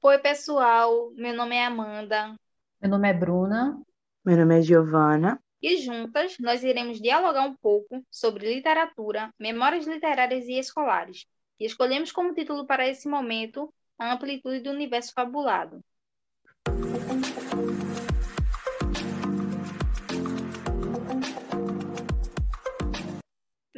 Oi, pessoal. Meu nome é Amanda. Meu nome é Bruna. Meu nome é Giovana. E juntas nós iremos dialogar um pouco sobre literatura, memórias literárias e escolares. E escolhemos como título para esse momento A Amplitude do Universo Fabulado.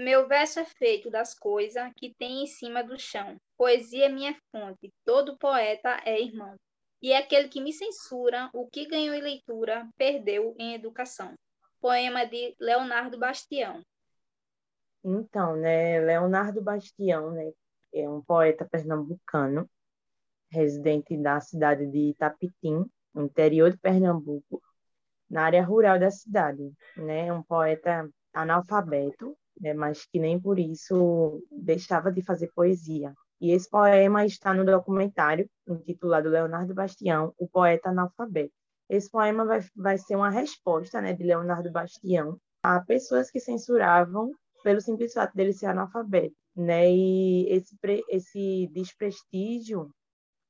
Meu verso é feito das coisas que tem em cima do chão. Poesia é minha fonte, todo poeta é irmão. E é aquele que me censura, o que ganhou em leitura, perdeu em educação. Poema de Leonardo Bastião. Então, né, Leonardo Bastião, né, é um poeta pernambucano, residente da cidade de Itapitim, no interior de Pernambuco, na área rural da cidade, né, um poeta analfabeto, né, mas que nem por isso deixava de fazer poesia. E esse poema está no documentário intitulado Leonardo Bastião, o poeta analfabeto. Esse poema vai, vai ser uma resposta né, de Leonardo Bastião a pessoas que censuravam pelo simples fato dele ser analfabeto. Né? E esse, esse desprestígio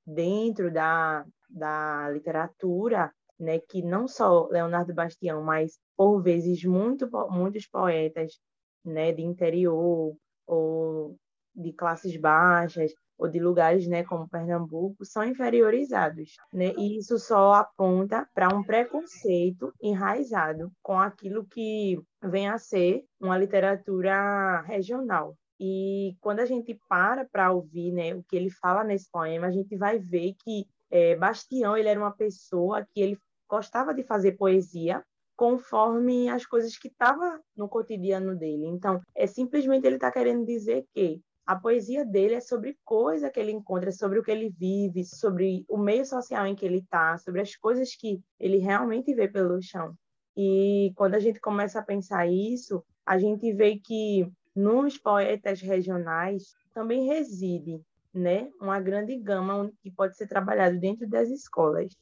dentro da, da literatura, né, que não só Leonardo Bastião, mas por vezes muito, muitos poetas né, de interior ou de classes baixas ou de lugares, né, como Pernambuco, são inferiorizados, né? E isso só aponta para um preconceito enraizado com aquilo que vem a ser uma literatura regional. E quando a gente para para ouvir, né, o que ele fala nesse poema, a gente vai ver que é, Bastião ele era uma pessoa que ele gostava de fazer poesia, conforme as coisas que estavam no cotidiano dele. Então, é simplesmente ele está querendo dizer que a poesia dele é sobre coisa que ele encontra, sobre o que ele vive, sobre o meio social em que ele está, sobre as coisas que ele realmente vê pelo chão. E quando a gente começa a pensar isso, a gente vê que nos poetas regionais também reside né, uma grande gama que pode ser trabalhado dentro das escolas.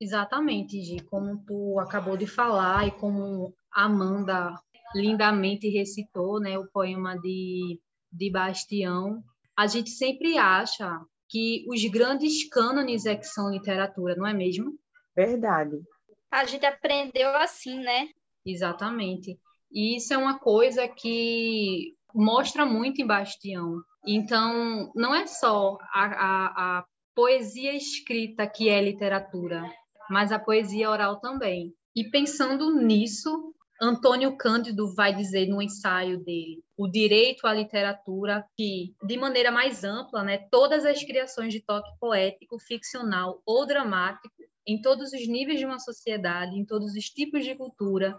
Exatamente, Gi, como tu acabou de falar e como Amanda lindamente recitou, né, o poema de, de Bastião, a gente sempre acha que os grandes cânones é que são literatura, não é mesmo? Verdade. A gente aprendeu assim, né? Exatamente. E isso é uma coisa que mostra muito em Bastião. Então, não é só a, a, a poesia escrita que é literatura, mas a poesia oral também. E pensando nisso, Antônio Cândido vai dizer no ensaio dele o direito à literatura que, de maneira mais ampla, né, todas as criações de toque poético, ficcional ou dramático, em todos os níveis de uma sociedade, em todos os tipos de cultura,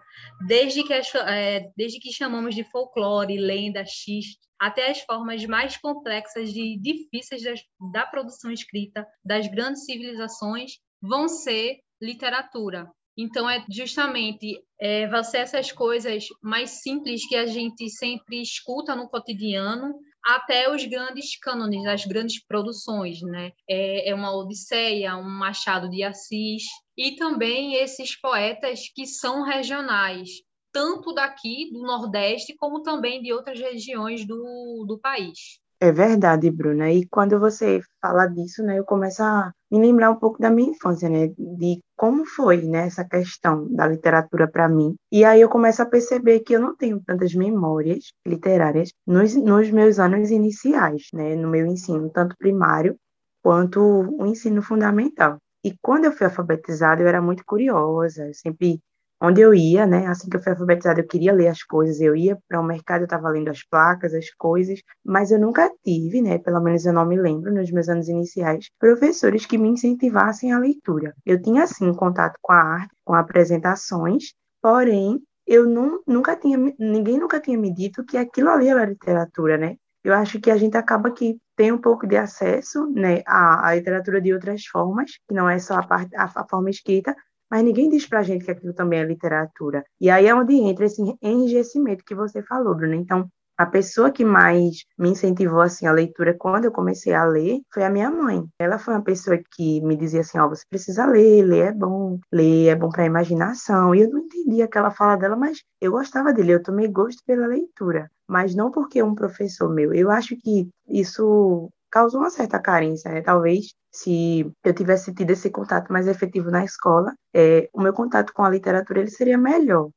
desde que, é, desde que chamamos de folclore, lenda, xiste, até as formas mais complexas e difíceis das, da produção escrita das grandes civilizações, vão ser literatura. Então, é justamente é, ser essas coisas mais simples que a gente sempre escuta no cotidiano, até os grandes cânones, as grandes produções, né? É, é uma Odisseia, um Machado de Assis, e também esses poetas que são regionais, tanto daqui, do Nordeste, como também de outras regiões do, do país. É verdade, Bruna. E quando você fala disso, né, eu começo a me lembrar um pouco da minha infância, né, de como foi, né, essa questão da literatura para mim. E aí eu começo a perceber que eu não tenho tantas memórias literárias nos, nos meus anos iniciais, né, no meu ensino, tanto primário quanto o ensino fundamental. E quando eu fui alfabetizada, eu era muito curiosa, eu sempre onde eu ia, né? Assim que eu fui alfabetizada, eu queria ler as coisas, eu ia para o mercado, eu estava lendo as placas, as coisas, mas eu nunca tive, né? Pelo menos eu não me lembro, nos meus anos iniciais, professores que me incentivassem a leitura. Eu tinha, sim, contato com a arte, com apresentações, porém, eu não, nunca tinha, ninguém nunca tinha me dito que aquilo ali era literatura, né? Eu acho que a gente acaba que tem um pouco de acesso né, à, à literatura de outras formas, que não é só a, parte, a, a forma escrita, mas ninguém diz para a gente que aquilo também é literatura. E aí é onde entra esse enrijecimento que você falou, Bruno. Então, a pessoa que mais me incentivou assim a leitura quando eu comecei a ler foi a minha mãe. Ela foi uma pessoa que me dizia assim, ó, oh, você precisa ler, ler é bom, ler é bom para a imaginação. E eu não entendia aquela fala dela, mas eu gostava dele, eu tomei gosto pela leitura, mas não porque um professor meu. Eu acho que isso causou uma certa carência, né? Talvez se eu tivesse tido esse contato mais efetivo na escola, é, o meu contato com a literatura ele seria melhor.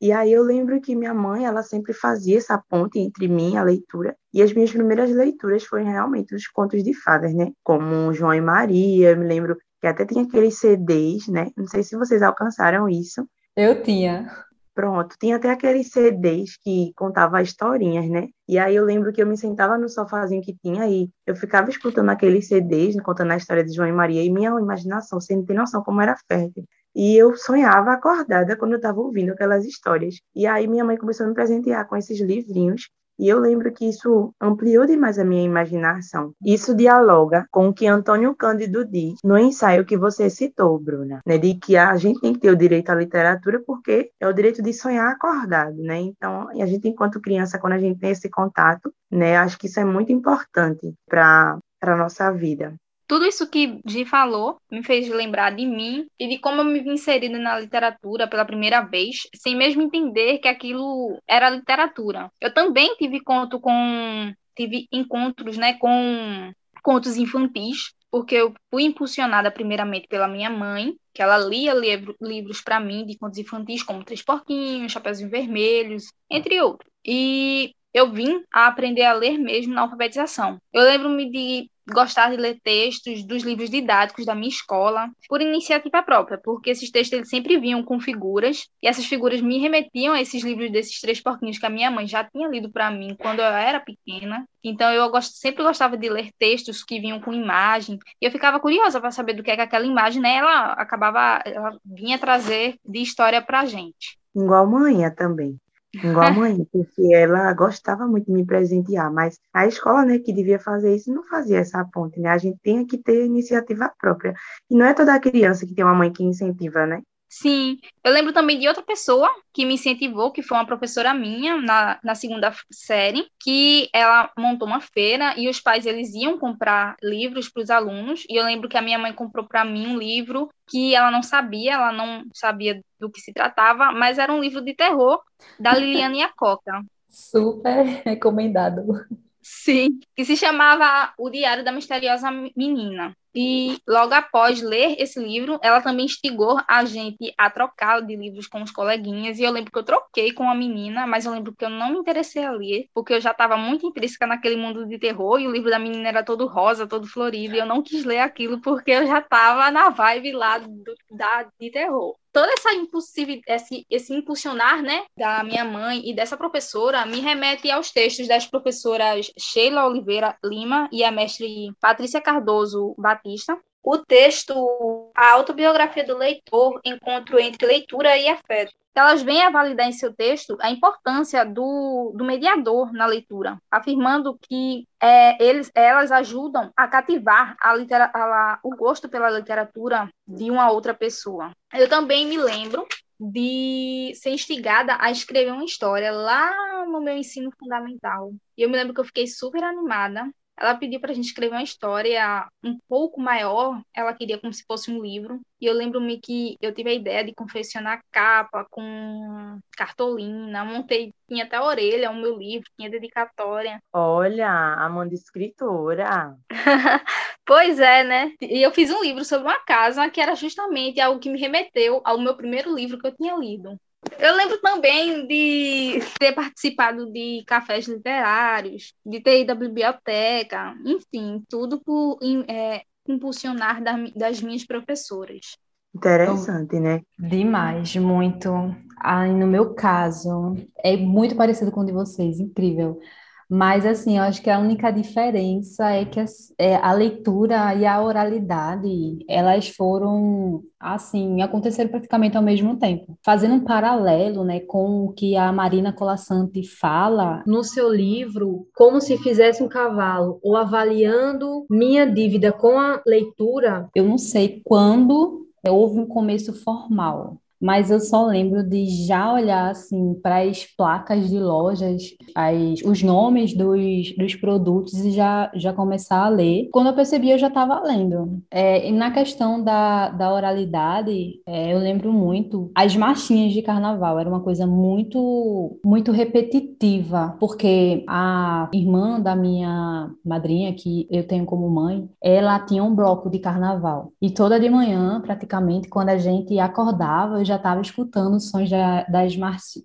E aí eu lembro que minha mãe, ela sempre fazia essa ponte entre mim e a leitura. E as minhas primeiras leituras foram realmente os contos de fadas, né? Como João e Maria, eu me lembro que até tinha aqueles CDs, né? Não sei se vocês alcançaram isso. Eu tinha. Pronto, tinha até aqueles CDs que contavam historinhas, né? E aí eu lembro que eu me sentava no sofazinho que tinha aí, eu ficava escutando aqueles CDs, contando a história de João e Maria, e minha imaginação, você não tem noção como era fértil. E eu sonhava acordada quando eu estava ouvindo aquelas histórias. E aí minha mãe começou a me presentear com esses livrinhos. E eu lembro que isso ampliou demais a minha imaginação. Isso dialoga com o que Antônio Cândido diz no ensaio que você citou, Bruna, né? De que a gente tem que ter o direito à literatura porque é o direito de sonhar acordado, né? Então, a gente, enquanto criança, quando a gente tem esse contato, né? Acho que isso é muito importante para a nossa vida. Tudo isso que Gi falou me fez lembrar de mim e de como eu me vi inserindo na literatura pela primeira vez, sem mesmo entender que aquilo era literatura. Eu também tive conto com tive encontros, né, com contos infantis, porque eu fui impulsionada primeiramente pela minha mãe, que ela lia livro, livros para mim de contos infantis como Três Porquinhos, Chapeuzinho Vermelhos, entre outros. E eu vim a aprender a ler mesmo na alfabetização. Eu lembro-me de gostar de ler textos dos livros didáticos da minha escola por iniciativa própria, porque esses textos eles sempre vinham com figuras e essas figuras me remetiam a esses livros desses três porquinhos que a minha mãe já tinha lido para mim quando eu era pequena. Então eu gost... sempre gostava de ler textos que vinham com imagem e eu ficava curiosa para saber do que é que aquela imagem, né, ela acabava, ela vinha trazer de história para gente. Igual manhã também. Igual a mãe, porque ela gostava muito de me presentear, mas a escola, né, que devia fazer isso, não fazia essa ponte, né? A gente tem que ter iniciativa própria. E não é toda criança que tem uma mãe que incentiva, né? Sim, eu lembro também de outra pessoa que me incentivou, que foi uma professora minha na, na segunda série, que ela montou uma feira e os pais eles iam comprar livros para os alunos. E eu lembro que a minha mãe comprou para mim um livro que ela não sabia, ela não sabia do que se tratava, mas era um livro de terror da Liliane e a Coca. Super recomendado. Sim, que se chamava O Diário da Misteriosa Menina. E logo após ler esse livro, ela também instigou a gente a trocar de livros com os coleguinhas. E eu lembro que eu troquei com a menina, mas eu lembro que eu não me interessei a ler, porque eu já estava muito intrínseca naquele mundo de terror. E o livro da menina era todo rosa, todo florido. E eu não quis ler aquilo porque eu já estava na vibe lá do, da, de terror toda essa impulsividade, esse, esse impulsionar, né, da minha mãe e dessa professora me remete aos textos das professoras Sheila Oliveira Lima e a mestre Patrícia Cardoso Batista. O texto A Autobiografia do Leitor, Encontro entre Leitura e Afeto. Elas vêm a validar em seu texto a importância do, do mediador na leitura, afirmando que é, eles, elas ajudam a cativar a litera, a, o gosto pela literatura de uma outra pessoa. Eu também me lembro de ser instigada a escrever uma história lá no meu ensino fundamental. E eu me lembro que eu fiquei super animada ela pediu para a gente escrever uma história um pouco maior, ela queria como se fosse um livro. E eu lembro-me que eu tive a ideia de confeccionar capa com cartolina, montei, tinha até a orelha, o meu livro, tinha dedicatória. Olha, Amanda escritora. pois é, né? E eu fiz um livro sobre uma casa que era justamente algo que me remeteu ao meu primeiro livro que eu tinha lido. Eu lembro também de ter participado de cafés literários, de ter ido à biblioteca, enfim, tudo por é, impulsionar das minhas professoras. Interessante, né? Demais, muito. Ah, no meu caso, é muito parecido com o de vocês, incrível. Mas, assim, eu acho que a única diferença é que a, é, a leitura e a oralidade, elas foram, assim, aconteceram praticamente ao mesmo tempo. Fazendo um paralelo, né, com o que a Marina Colasanti fala no seu livro, Como se Fizesse um Cavalo, ou Avaliando Minha Dívida com a Leitura, eu não sei quando houve um começo formal, mas eu só lembro de já olhar assim para as placas de lojas, as, os nomes dos, dos produtos e já, já começar a ler. Quando eu percebi, eu já estava lendo. É, e na questão da, da oralidade, é, eu lembro muito as marchinhas de carnaval, era uma coisa muito, muito repetitiva, porque a irmã da minha madrinha, que eu tenho como mãe, ela tinha um bloco de carnaval. E toda de manhã, praticamente, quando a gente acordava, eu já estava escutando os sons da, das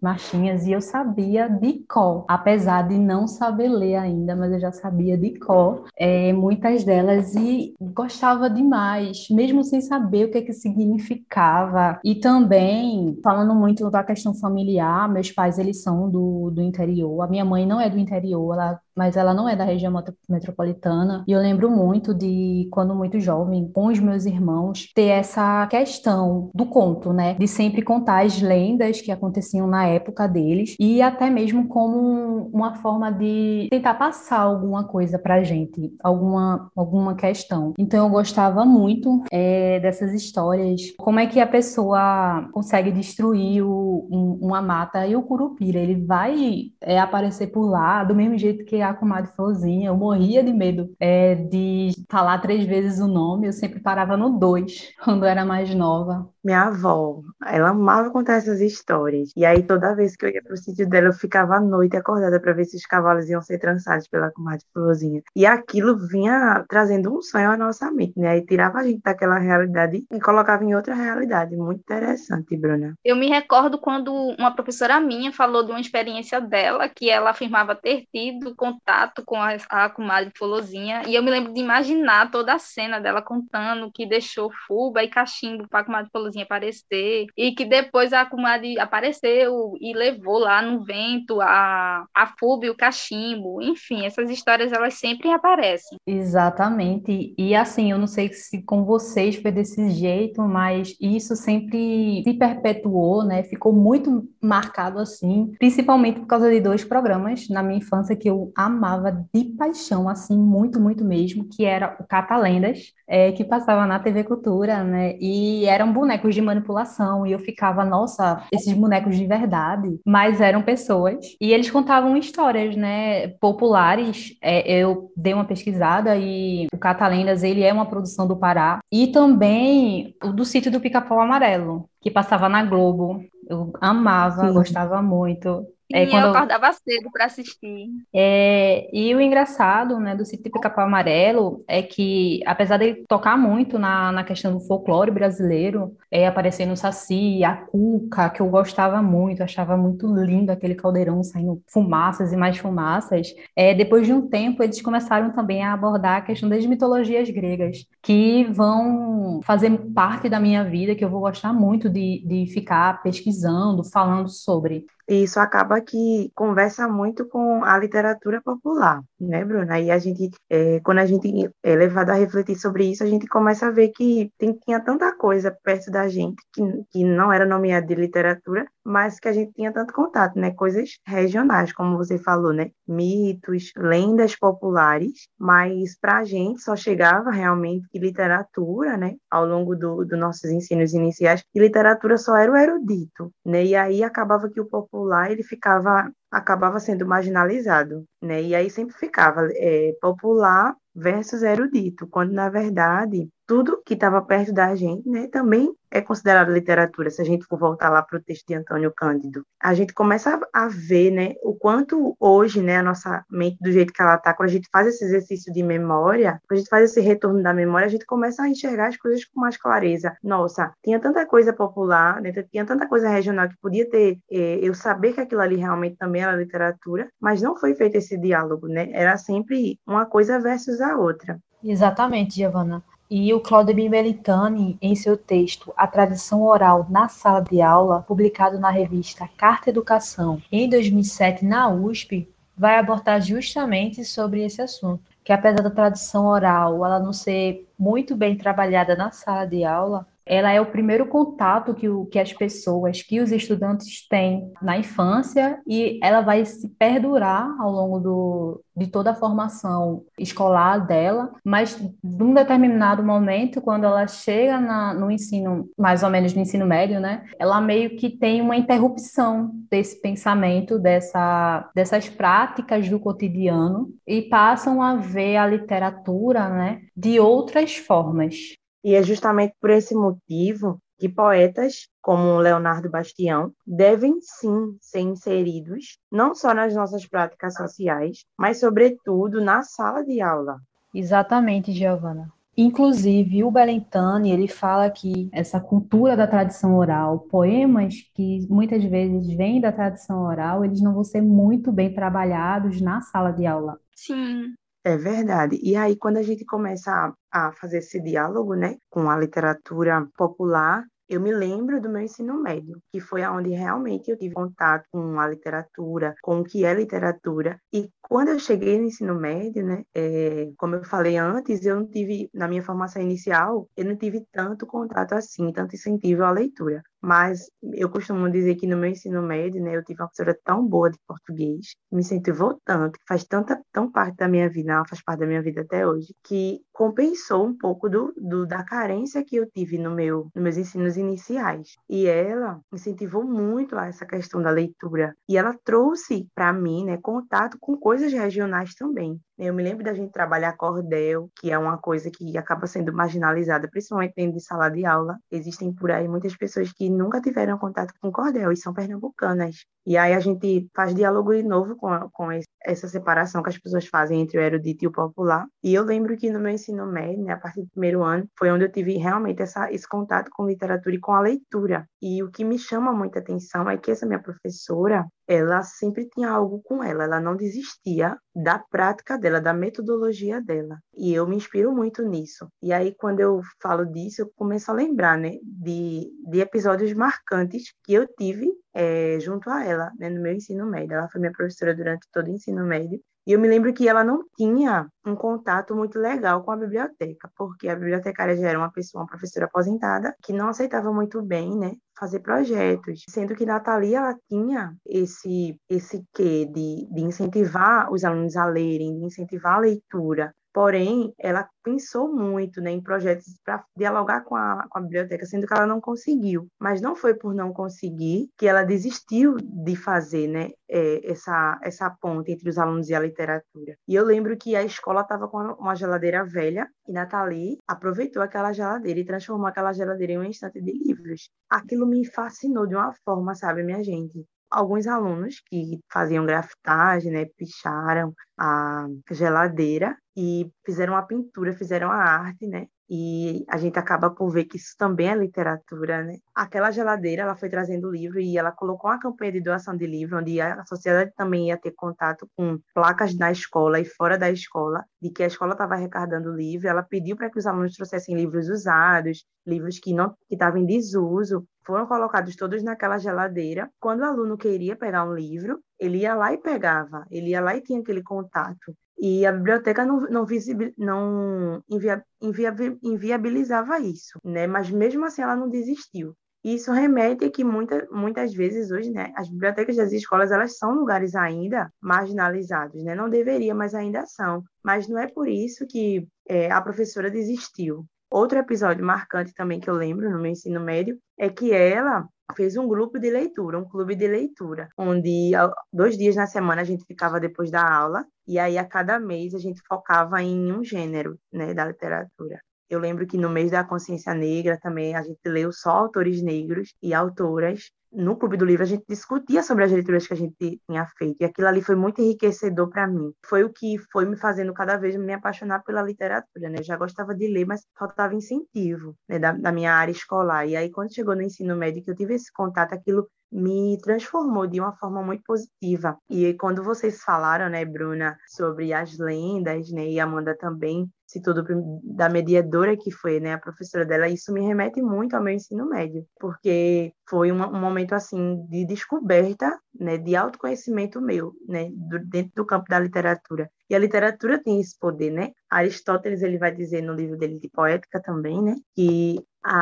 marchinhas e eu sabia de cor, apesar de não saber ler ainda, mas eu já sabia de cor é, muitas delas e gostava demais, mesmo sem saber o que, é que significava. E também, falando muito da questão familiar, meus pais, eles são do, do interior, a minha mãe não é do interior, ela mas ela não é da região metropolitana. E eu lembro muito de quando muito jovem, com os meus irmãos, ter essa questão do conto, né? De sempre contar as lendas que aconteciam na época deles e até mesmo como uma forma de tentar passar alguma coisa pra gente, alguma, alguma questão. Então eu gostava muito é, dessas histórias. Como é que a pessoa consegue destruir o, um, uma mata e o curupira? Ele vai é, aparecer por lá do mesmo jeito que a comadre Florzinha, eu morria de medo é, de falar três vezes o nome, eu sempre parava no dois, quando eu era mais nova. Minha avó, ela amava contar essas histórias. E aí, toda vez que eu ia pro sítio dela, eu ficava à noite acordada para ver se os cavalos iam ser trançados pela comadre Florzinha. E aquilo vinha trazendo um sonho à nossa mente, né? Aí tirava a gente daquela realidade e colocava em outra realidade. Muito interessante, Bruna. Eu me recordo quando uma professora minha falou de uma experiência dela, que ela afirmava ter tido contato com a, a comadre Florzinha. E eu me lembro de imaginar toda a cena dela contando que deixou fuba e cachimbo para a comadre Florzinha aparecer, e que depois a comadre apareceu e levou lá no vento a, a fuba e o cachimbo. Enfim, essas histórias elas sempre aparecem. Exatamente. E assim, eu não sei se com vocês foi desse jeito, mas isso sempre se perpetuou, né? Ficou muito marcado assim, principalmente por causa de dois programas na minha infância que eu amava de paixão, assim, muito, muito mesmo, que era o Catalendas, é, que passava na TV Cultura, né? E eram bonecos de manipulação e eu ficava, nossa, esses bonecos de verdade, mas eram pessoas e eles contavam histórias, né, populares. É, eu dei uma pesquisada e o Catalendas, ele é uma produção do Pará e também o do sítio do Pica-Pau Amarelo, que passava na Globo. Eu amava, Sim. gostava muito. É, quando... eu acordava cedo para assistir. É, e o engraçado, né, do Sítio Pica-Pau Amarelo é que, apesar de tocar muito na, na questão do folclore brasileiro, é, aparecendo o Saci, a Cuca, que eu gostava muito, achava muito lindo aquele caldeirão saindo fumaças e mais fumaças, é, depois de um tempo eles começaram também a abordar a questão das mitologias gregas, que vão fazer parte da minha vida, que eu vou gostar muito de, de ficar pesquisando, falando sobre. E isso acaba que conversa muito com a literatura popular, né, Bruna? E a gente, é, quando a gente é levado a refletir sobre isso, a gente começa a ver que tem, tinha tanta coisa perto da gente que, que não era nomeada de literatura, mas que a gente tinha tanto contato, né? Coisas regionais, como você falou, né? Mitos, lendas populares, mas para a gente só chegava realmente que literatura, né? Ao longo dos do nossos ensinos iniciais, que literatura só era o erudito, né? E aí acabava que o popular ele ficava acabava sendo marginalizado, né? E aí sempre ficava é, popular versus erudito, quando na verdade tudo que estava perto da gente, né, também é considerado literatura. Se a gente for voltar lá para o texto de Antônio Cândido, a gente começa a, ver, né, o quanto hoje, né, a nossa mente do jeito que ela está, quando a gente faz esse exercício de memória, quando a gente faz esse retorno da memória, a gente começa a enxergar as coisas com mais clareza. Nossa, tinha tanta coisa popular, né, tinha tanta coisa regional que podia ter, eh, eu saber que aquilo ali realmente também era literatura, mas não foi feito esse diálogo, né? Era sempre uma coisa versus outra. Exatamente, Giovana. E o Claudemir Melitani, em seu texto A Tradição Oral na Sala de Aula, publicado na revista Carta Educação, em 2007 na USP, vai abordar justamente sobre esse assunto, que apesar da tradição oral ela não ser muito bem trabalhada na sala de aula, ela é o primeiro contato que, o, que as pessoas, que os estudantes têm na infância e ela vai se perdurar ao longo do, de toda a formação escolar dela, mas num determinado momento, quando ela chega na, no ensino, mais ou menos no ensino médio, né, ela meio que tem uma interrupção desse pensamento, dessa, dessas práticas do cotidiano e passam a ver a literatura, né, de outras formas. E é justamente por esse motivo que poetas como Leonardo Bastião devem sim ser inseridos não só nas nossas práticas sociais, mas sobretudo na sala de aula. Exatamente, Giovana. Inclusive, o Belentani, ele fala que essa cultura da tradição oral, poemas que muitas vezes vêm da tradição oral, eles não vão ser muito bem trabalhados na sala de aula. Sim. É verdade. E aí, quando a gente começa a, a fazer esse diálogo, né, com a literatura popular, eu me lembro do meu ensino médio, que foi onde realmente eu tive contato com a literatura, com o que é literatura. E quando eu cheguei no ensino médio, né, é, como eu falei antes, eu não tive, na minha formação inicial, eu não tive tanto contato assim, tanto incentivo à leitura. Mas eu costumo dizer que no meu ensino médio, né, eu tive uma professora tão boa de português, me incentivou tanto, faz tanta, tão parte da minha vida, faz parte da minha vida até hoje, que compensou um pouco do, do da carência que eu tive no meu, nos meus ensinos iniciais. E ela incentivou muito a essa questão da leitura. E ela trouxe para mim, né, contato com coisas regionais também. Eu me lembro da gente trabalhar cordel, que é uma coisa que acaba sendo marginalizada, principalmente dentro de sala de aula. Existem por aí muitas pessoas que nunca tiveram contato com cordel e são pernambucanas. E aí a gente faz diálogo de novo com, com essa separação que as pessoas fazem entre o erudito e o popular. E eu lembro que no meu ensino médio, né, a partir do primeiro ano, foi onde eu tive realmente essa, esse contato com literatura e com a leitura. E o que me chama muita atenção é que essa minha professora, ela sempre tinha algo com ela, ela não desistia da prática dela, da metodologia dela. E eu me inspiro muito nisso. E aí, quando eu falo disso, eu começo a lembrar, né, de, de episódios marcantes que eu tive é, junto a ela, né, no meu ensino médio. Ela foi minha professora durante todo o ensino médio. E eu me lembro que ela não tinha um contato muito legal com a biblioteca, porque a bibliotecária já era uma pessoa, uma professora aposentada, que não aceitava muito bem, né, fazer projetos, sendo que Nathalie ela tinha esse esse quê de, de incentivar os alunos a lerem, de incentivar a leitura, Porém, ela pensou muito né, em projetos para dialogar com a, com a biblioteca, sendo que ela não conseguiu. Mas não foi por não conseguir que ela desistiu de fazer né, é, essa, essa ponte entre os alunos e a literatura. E eu lembro que a escola estava com uma geladeira velha e Nathalie aproveitou aquela geladeira e transformou aquela geladeira em um instante de livros. Aquilo me fascinou de uma forma, sabe, minha gente? Alguns alunos que faziam grafitagem, né, picharam a geladeira e fizeram a pintura, fizeram a arte, né? E a gente acaba por ver que isso também é literatura, né? Aquela geladeira, ela foi trazendo livro e ela colocou uma campanha de doação de livro, onde a sociedade também ia ter contato com placas na escola e fora da escola, de que a escola estava arrecadando livro. Ela pediu para que os alunos trouxessem livros usados, livros que não que estavam em desuso, foram colocados todos naquela geladeira. Quando o aluno queria pegar um livro, ele ia lá e pegava, ele ia lá e tinha aquele contato. E a biblioteca não, não, visibil, não invia, invia, inviabilizava isso, né? Mas mesmo assim ela não desistiu. Isso remete a que muita, muitas vezes hoje, né, as bibliotecas das escolas elas são lugares ainda marginalizados, né? Não deveria, mas ainda são. Mas não é por isso que é, a professora desistiu. Outro episódio marcante também que eu lembro no meu ensino médio é que ela fez um grupo de leitura, um clube de leitura, onde dois dias na semana a gente ficava depois da aula e aí a cada mês a gente focava em um gênero, né, da literatura. Eu lembro que no mês da consciência negra também a gente leu só autores negros e autoras no Clube do Livro a gente discutia sobre as leituras que a gente tinha feito e aquilo ali foi muito enriquecedor para mim. Foi o que foi me fazendo cada vez me apaixonar pela literatura, né? Eu já gostava de ler, mas faltava incentivo né, da, da minha área escolar. E aí quando chegou no ensino médio que eu tive esse contato, aquilo me transformou de uma forma muito positiva. E quando vocês falaram, né, Bruna, sobre as lendas, né, e Amanda também, citou do, da mediadora que foi, né, a professora dela, isso me remete muito ao meu ensino médio, porque foi um, um momento assim de descoberta, né, de autoconhecimento meu, né, do, dentro do campo da literatura. E a literatura tem esse poder, né? Aristóteles ele vai dizer no livro dele de poética também, né, que a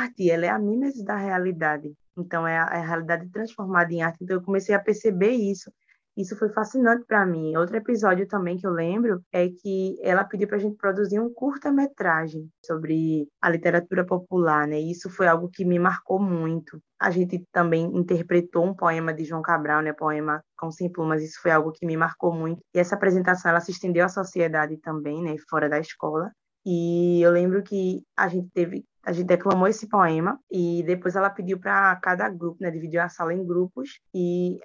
arte ela é a mímese da realidade. Então é a, é a realidade transformada em arte. Então eu comecei a perceber isso isso foi fascinante para mim. Outro episódio também que eu lembro é que ela pediu para a gente produzir um curta-metragem sobre a literatura popular, né? isso foi algo que me marcou muito. A gente também interpretou um poema de João Cabral, né? Poema com sem plumas. Isso foi algo que me marcou muito. E essa apresentação ela se estendeu à sociedade também, né? Fora da escola. E eu lembro que a gente teve a gente declamou esse poema e depois ela pediu para cada grupo, né, dividiu a sala em grupos e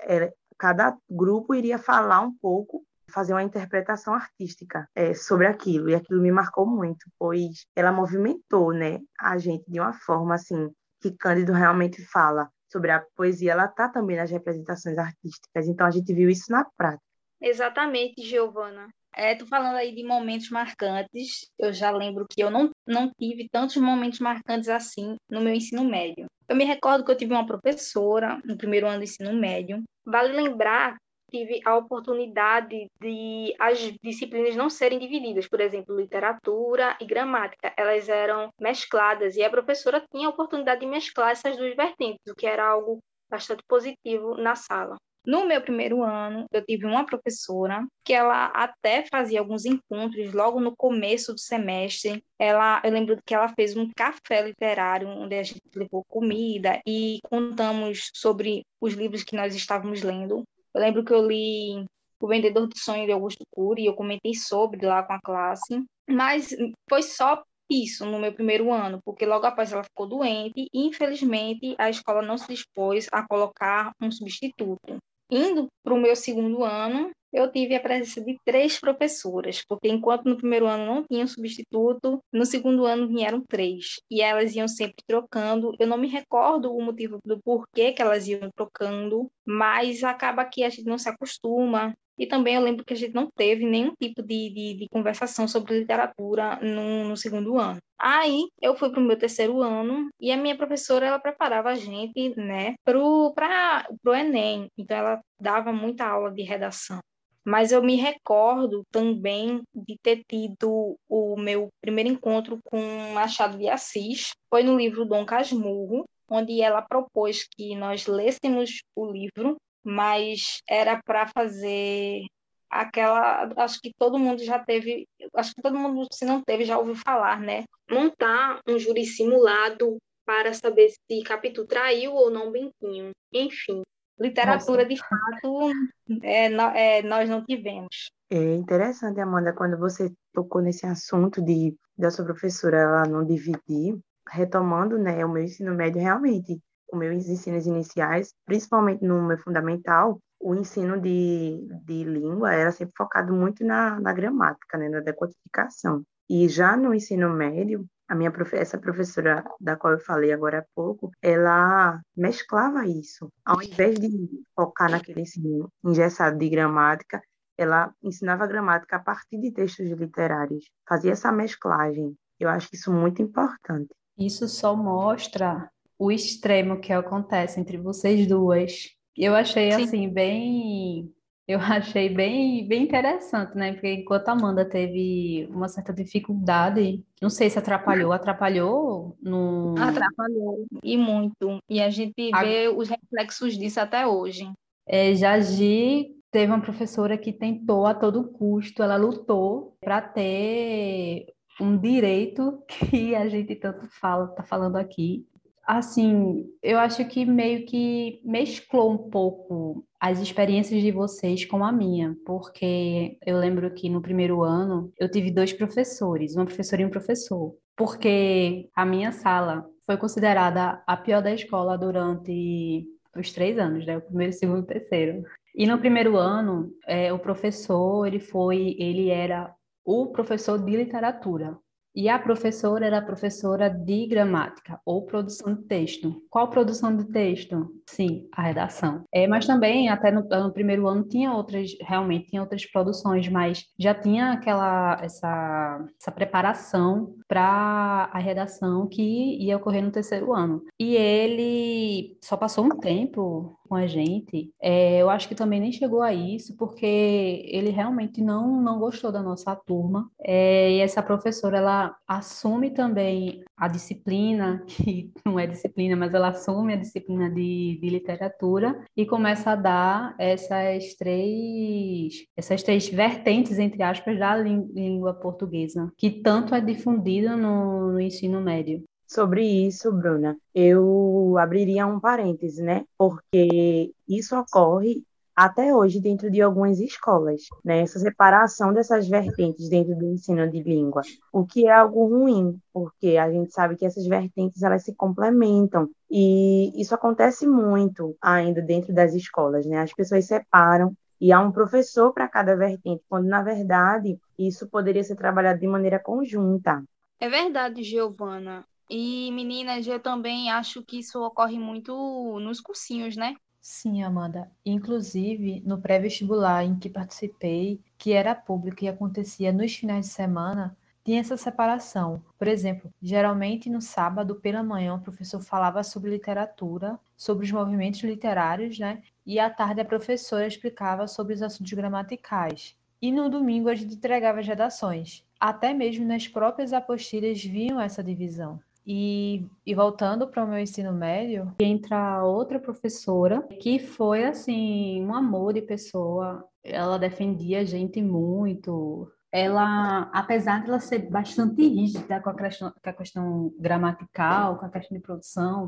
cada grupo iria falar um pouco fazer uma interpretação artística é, sobre aquilo. E aquilo me marcou muito pois ela movimentou né a gente de uma forma assim que Cândido realmente fala sobre a poesia. Ela está também nas representações artísticas. Então a gente viu isso na prática. Exatamente Giovana é, falando aí de momentos marcantes. Eu já lembro que eu não, não tive tantos momentos marcantes assim no meu ensino médio. Eu me recordo que eu tive uma professora no primeiro ano do ensino médio. Vale lembrar tive a oportunidade de as disciplinas não serem divididas, por exemplo, literatura e gramática, elas eram mescladas e a professora tinha a oportunidade de mesclar essas duas vertentes, o que era algo bastante positivo na sala. No meu primeiro ano, eu tive uma professora que ela até fazia alguns encontros logo no começo do semestre. Ela, eu lembro que ela fez um café literário onde a gente levou comida e contamos sobre os livros que nós estávamos lendo. Eu lembro que eu li O Vendedor do Sonho de Augusto Cury e eu comentei sobre lá com a classe, mas foi só isso no meu primeiro ano, porque logo após ela ficou doente e, infelizmente, a escola não se dispôs a colocar um substituto. Indo para o meu segundo ano, eu tive a presença de três professoras, porque enquanto no primeiro ano não tinha um substituto, no segundo ano vieram três, e elas iam sempre trocando. Eu não me recordo o motivo do porquê que elas iam trocando, mas acaba que a gente não se acostuma, e também eu lembro que a gente não teve nenhum tipo de, de, de conversação sobre literatura no, no, segundo ano. Aí eu fui para o meu terceiro ano e a minha professora ela preparava a gente né, para o Enem. Então ela dava muita aula de redação. Mas eu me recordo também de ter tido o meu primeiro encontro com Machado de Assis. Foi no livro Dom Casmurro, onde ela propôs que nós lêssemos o livro mas era para fazer aquela, acho que todo mundo já teve, acho que todo mundo se não teve já ouviu falar, né? Montar um júri simulado para saber se Capitu traiu ou não Bentinho. Enfim, literatura Nossa. de fato é, é, nós não tivemos. É interessante, Amanda, quando você tocou nesse assunto de da sua professora ela não dividir, retomando, né, o meu ensino médio realmente os meus ensinos iniciais, principalmente no meu fundamental, o ensino de, de língua era sempre focado muito na, na gramática, né, na decodificação. E já no ensino médio, a minha essa professora da qual eu falei agora há pouco, ela mesclava isso. Ao invés de focar naquele ensino engessado de gramática, ela ensinava gramática a partir de textos literários. Fazia essa mesclagem. Eu acho isso muito importante. Isso só mostra o extremo que acontece entre vocês duas. Eu achei Sim. assim bem eu achei bem, bem interessante, né? Porque enquanto a Amanda teve uma certa dificuldade, não sei se atrapalhou, atrapalhou no. Atrapalhou, e muito. E a gente a... vê os reflexos disso até hoje. É, Jagi teve uma professora que tentou a todo custo, ela lutou para ter um direito que a gente tanto fala, tá falando aqui, assim, eu acho que meio que mesclou um pouco as experiências de vocês com a minha, porque eu lembro que no primeiro ano eu tive dois professores, uma professora e um professor, porque a minha sala foi considerada a pior da escola durante os três anos, né? O primeiro, segundo terceiro. E no primeiro ano, é, o professor, ele foi, ele era o professor de literatura. E a professora era professora de gramática ou produção de texto. Qual produção de texto? Sim, a redação. É, mas também, até no, no, primeiro ano, tinha outras, realmente, tinha outras produções, mas já tinha aquela, essa, essa preparação para a redação que ia ocorrer no terceiro ano. E ele só passou um tempo com a gente, é, eu acho que também nem chegou a isso, porque ele realmente não, não gostou da nossa turma. É, e essa professora, ela assume também a disciplina, que não é disciplina, mas ela assume a disciplina de, de literatura e começa a dar essas três, essas três vertentes, entre aspas, da língua portuguesa, que tanto é difundida no, no ensino médio. Sobre isso, Bruna, eu abriria um parêntese, né? Porque isso ocorre até hoje dentro de algumas escolas, né? Essa separação dessas vertentes dentro do ensino de língua, o que é algo ruim, porque a gente sabe que essas vertentes elas se complementam e isso acontece muito ainda dentro das escolas, né? As pessoas separam e há um professor para cada vertente, quando na verdade isso poderia ser trabalhado de maneira conjunta. É verdade, Giovana. E meninas, eu também acho que isso ocorre muito nos cursinhos, né? Sim, Amanda. Inclusive, no pré-vestibular em que participei, que era público e acontecia nos finais de semana, tinha essa separação. Por exemplo, geralmente no sábado pela manhã o professor falava sobre literatura, sobre os movimentos literários, né? E à tarde a professora explicava sobre os assuntos gramaticais. E no domingo a gente entregava as redações. Até mesmo nas próprias apostilhas viam essa divisão. E, e voltando para o meu ensino médio, entra outra professora que foi assim um amor de pessoa. Ela defendia a gente muito. Ela, apesar de ela ser bastante rígida com a questão, com a questão gramatical, com a questão de produção,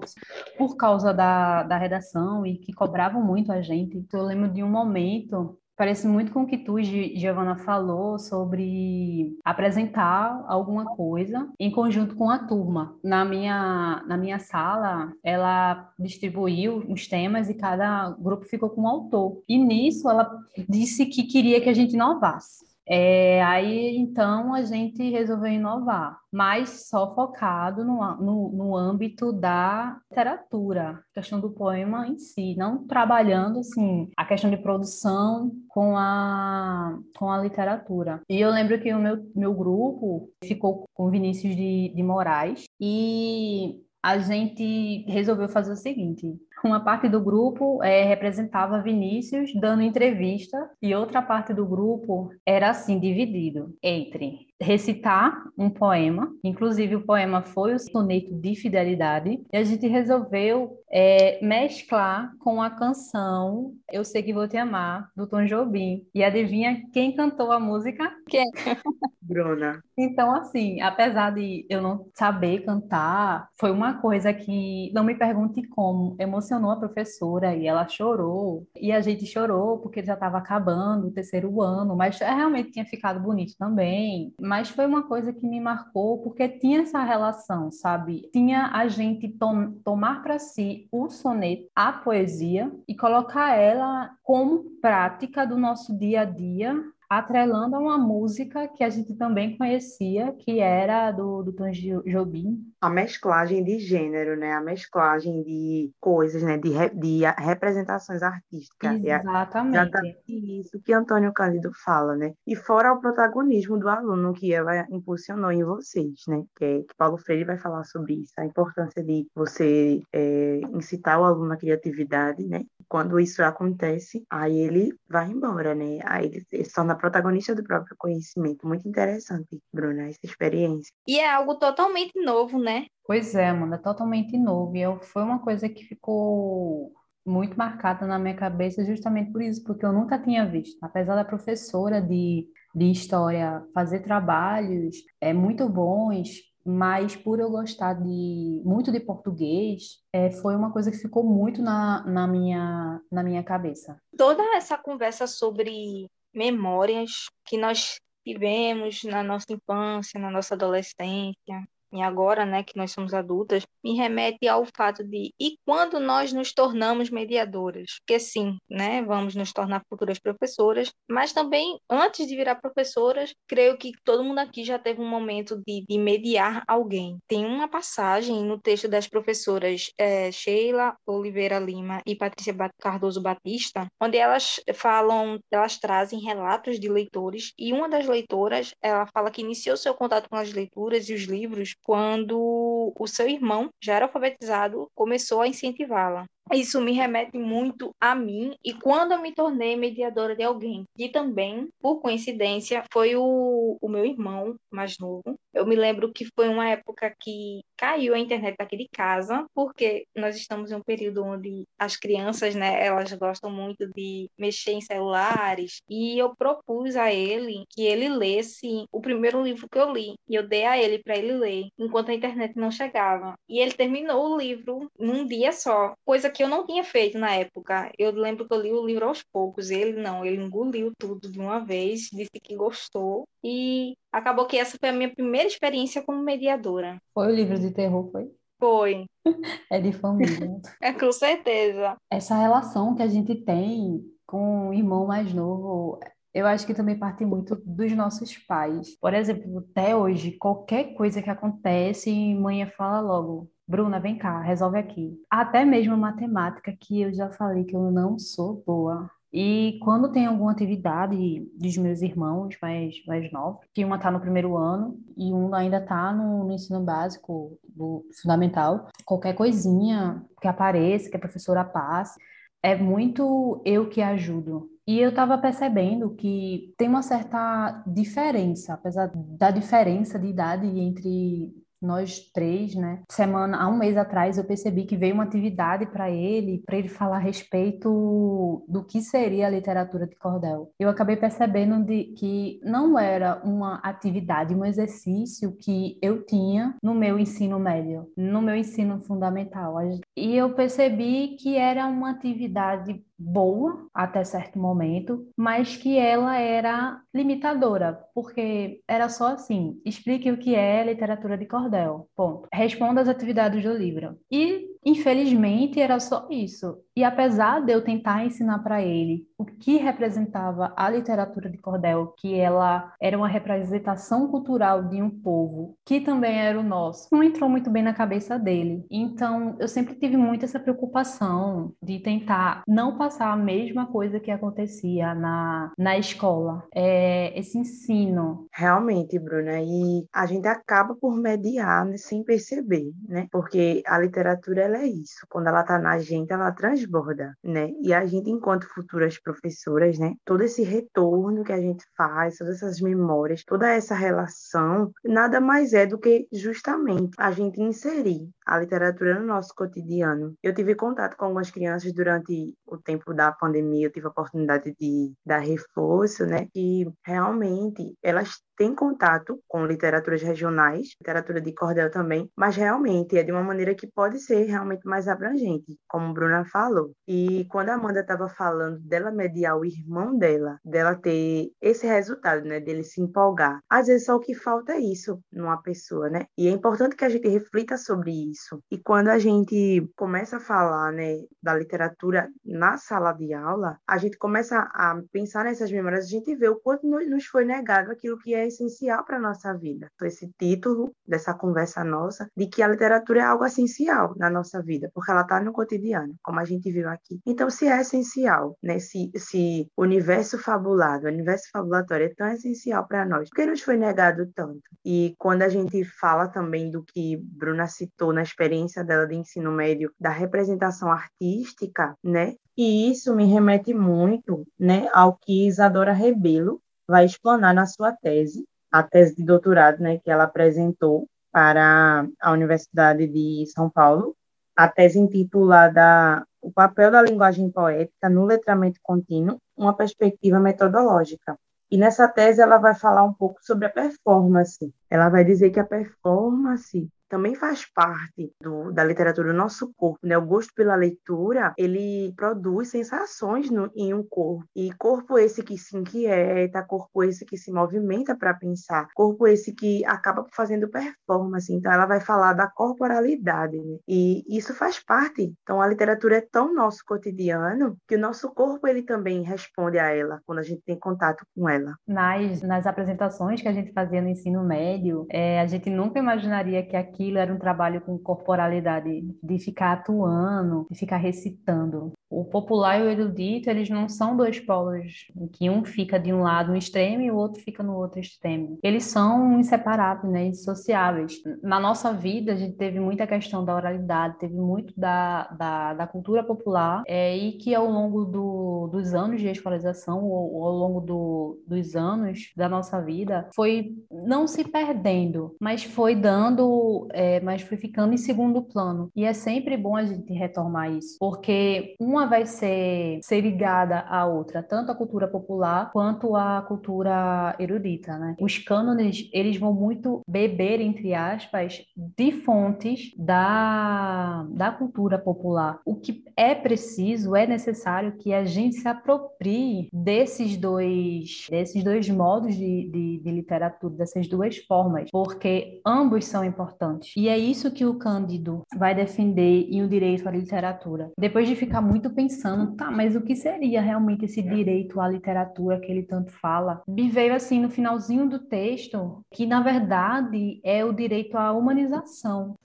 por causa da, da redação e que cobravam muito a gente. Eu lembro de um momento Parece muito com o que tu, Giovana, falou sobre apresentar alguma coisa em conjunto com a turma. Na minha, na minha sala, ela distribuiu os temas e cada grupo ficou com um autor. E nisso ela disse que queria que a gente inovasse. É, aí então a gente resolveu inovar, mas só focado no, no, no, âmbito da literatura, questão do poema em si, não trabalhando assim a questão de produção com a, com a literatura. E eu lembro que o meu, meu grupo ficou com Vinícius de, de Moraes e a gente resolveu fazer o seguinte: uma parte do grupo é, representava Vinícius dando entrevista e outra parte do grupo era assim dividido entre recitar um poema, inclusive o poema foi o soneto de fidelidade, e a gente resolveu é, mesclar com a canção Eu Sei Que Vou Te Amar, do Tom Jobim. E adivinha quem cantou a música? Quem? Bruna. Então, assim, apesar de eu não saber cantar, foi uma coisa que, não me pergunte como, emocionou a professora e ela chorou. E a gente chorou porque já estava acabando o terceiro ano, mas realmente tinha ficado bonito também mas foi uma coisa que me marcou porque tinha essa relação, sabe? Tinha a gente tom tomar para si o soneto, a poesia e colocar ela como prática do nosso dia a dia atrelando a uma música que a gente também conhecia, que era do, do Tom Jobim. A mesclagem de gênero, né? A mesclagem de coisas, né? De, re, de representações artísticas. Exatamente. É exatamente isso que Antônio Cândido fala, né? E fora o protagonismo do aluno que ela impulsionou em vocês, né? Que, é, que Paulo Freire vai falar sobre isso, a importância de você é, incitar o aluno à criatividade, né? Quando isso acontece, aí ele vai embora, né? Aí ele se torna protagonista do próprio conhecimento. Muito interessante, Bruna, essa experiência. E é algo totalmente novo, né? Pois é, Amanda, totalmente novo. E eu, foi uma coisa que ficou muito marcada na minha cabeça justamente por isso, porque eu nunca tinha visto. Apesar da professora de, de história fazer trabalhos é, muito bons, mas por eu gostar de muito de português, é, foi uma coisa que ficou muito na, na, minha, na minha cabeça. Toda essa conversa sobre memórias que nós tivemos na nossa infância, na nossa adolescência, e agora, né, que nós somos adultas, me remete ao fato de e quando nós nos tornamos mediadoras? Porque sim, né, vamos nos tornar futuras professoras, mas também antes de virar professoras, creio que todo mundo aqui já teve um momento de, de mediar alguém. Tem uma passagem no texto das professoras é, Sheila Oliveira Lima e Patrícia Cardoso Batista, onde elas falam, elas trazem relatos de leitores e uma das leitoras, ela fala que iniciou seu contato com as leituras e os livros quando o seu irmão, já era alfabetizado, começou a incentivá-la. Isso me remete muito a mim e quando eu me tornei mediadora de alguém. E também, por coincidência, foi o, o meu irmão mais novo. Eu me lembro que foi uma época que caiu a internet aqui de casa, porque nós estamos em um período onde as crianças, né, elas gostam muito de mexer em celulares, e eu propus a ele que ele lesse o primeiro livro que eu li, e eu dei a ele para ele ler, enquanto a internet não chegava. E ele terminou o livro num dia só, coisa que que eu não tinha feito na época. Eu lembro que eu li o livro aos poucos. Ele não, ele engoliu tudo de uma vez, disse que gostou. E acabou que essa foi a minha primeira experiência como mediadora. Foi o livro de terror, foi? Foi. É de família. é com certeza. Essa relação que a gente tem com o irmão mais novo eu acho que também parte muito dos nossos pais. Por exemplo, até hoje, qualquer coisa que acontece, mãe fala logo: Bruna, vem cá, resolve aqui. Até mesmo matemática, que eu já falei que eu não sou boa. E quando tem alguma atividade dos meus irmãos mais, mais novos, que uma está no primeiro ano e um ainda está no, no, ensino básico, do fundamental, qualquer coisinha que apareça, que a professora passe, é muito eu que ajudo. E eu estava percebendo que tem uma certa diferença, apesar da diferença de idade entre nós três, né? Semana, há um mês atrás, eu percebi que veio uma atividade para ele, para ele falar a respeito do que seria a literatura de cordel. Eu acabei percebendo de, que não era uma atividade, um exercício que eu tinha no meu ensino médio, no meu ensino fundamental. E eu percebi que era uma atividade boa até certo momento, mas que ela era limitadora, porque era só assim: explique o que é literatura de cordel. Ponto. Responda as atividades do livro. E Infelizmente, era só isso. E apesar de eu tentar ensinar para ele o que representava a literatura de cordel, que ela era uma representação cultural de um povo, que também era o nosso, não entrou muito bem na cabeça dele. Então, eu sempre tive muito essa preocupação de tentar não passar a mesma coisa que acontecia na, na escola. É, esse ensino. Realmente, Bruna, e a gente acaba por mediar né, sem perceber, né? Porque a literatura ela é isso. Quando ela está na gente, ela transborda, né? E a gente, enquanto futuras professoras, né? Todo esse retorno que a gente faz, todas essas memórias, toda essa relação, nada mais é do que justamente a gente inserir a literatura no nosso cotidiano. Eu tive contato com algumas crianças durante o tempo da pandemia, eu tive a oportunidade de dar reforço, né? E realmente elas têm contato com literaturas regionais, literatura de cordel também, mas realmente é de uma maneira que pode ser realmente mais abrangente, como Bruna falou. E quando a Amanda estava falando dela mediar o irmão dela, dela ter esse resultado, né, dele se empolgar, às vezes só o que falta é isso numa pessoa, né? E é importante que a gente reflita sobre isso. E quando a gente começa a falar, né, da literatura na sala de aula, a gente começa a pensar nessas memórias, a gente vê o quanto nos foi negado aquilo que é essencial para a nossa vida. Esse título dessa conversa nossa, de que a literatura é algo essencial na nossa vida, porque ela está no cotidiano, como a gente viu aqui. Então, se é essencial, né, se, se universo fabulado, o universo fabulatório é tão essencial para nós, por que nos foi negado tanto? E quando a gente fala também do que Bruna citou na experiência dela de ensino médio, da representação artística, né, e isso me remete muito né, ao que Isadora Rebelo vai explanar na sua tese, a tese de doutorado né, que ela apresentou para a Universidade de São Paulo, a tese intitulada O papel da linguagem poética no letramento contínuo, uma perspectiva metodológica. E nessa tese ela vai falar um pouco sobre a performance. Ela vai dizer que a performance também faz parte do, da literatura do nosso corpo, né? O gosto pela leitura, ele produz sensações no, em um corpo. E corpo esse que se inquieta, corpo esse que se movimenta para pensar, corpo esse que acaba fazendo performance. Então, ela vai falar da corporalidade, né? E isso faz parte. Então, a literatura é tão nosso cotidiano que o nosso corpo, ele também responde a ela quando a gente tem contato com ela. Nas, nas apresentações que a gente fazia no ensino médio, é, a gente nunca imaginaria que aquilo era um trabalho com corporalidade, de ficar atuando, de ficar recitando. O popular e o erudito, eles não são dois polos, em que um fica de um lado, um extremo, e o outro fica no outro extremo. Eles são inseparáveis, né, indissociáveis. Na nossa vida, a gente teve muita questão da oralidade, teve muito da, da, da cultura popular, é, e que ao longo do, dos anos de escolarização, ou, ou ao longo do, dos anos da nossa vida, foi não se perdendo, mas foi dando, é, mas foi ficando em segundo plano. E é sempre bom a gente retomar isso, porque uma vai ser, ser ligada à outra, tanto a cultura popular quanto a cultura erudita, né? Os cânones, eles vão muito beber, entre aspas, de fontes da, da cultura popular. O que é preciso, é necessário que a gente se aproprie desses dois, desses dois modos de, de, de literatura, dessas duas formas, porque ambos são importantes. E é isso que o Cândido vai defender em O Direito à Literatura. Depois de ficar muito muito pensando, tá, mas o que seria realmente esse direito à literatura que ele tanto fala? Me veio assim no finalzinho do texto que na verdade é o direito à humanização.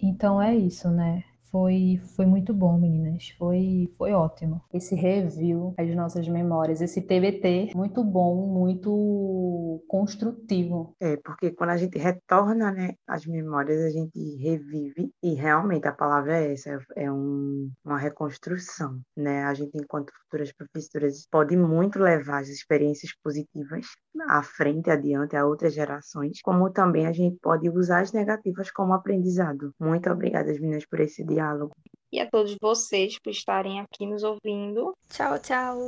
Então é isso, né? Foi, foi muito bom, meninas. Foi, foi ótimo. Esse review as nossas memórias, esse TBT, muito bom, muito construtivo. É, porque quando a gente retorna, né, as memórias, a gente revive e realmente a palavra é essa, é um, uma reconstrução, né? A gente, enquanto futuras professoras, pode muito levar as experiências positivas à frente, adiante, a outras gerações, como também a gente pode usar as negativas como aprendizado. Muito obrigada, meninas, por esse dia diálogo. E a todos vocês por estarem aqui nos ouvindo. Tchau, tchau.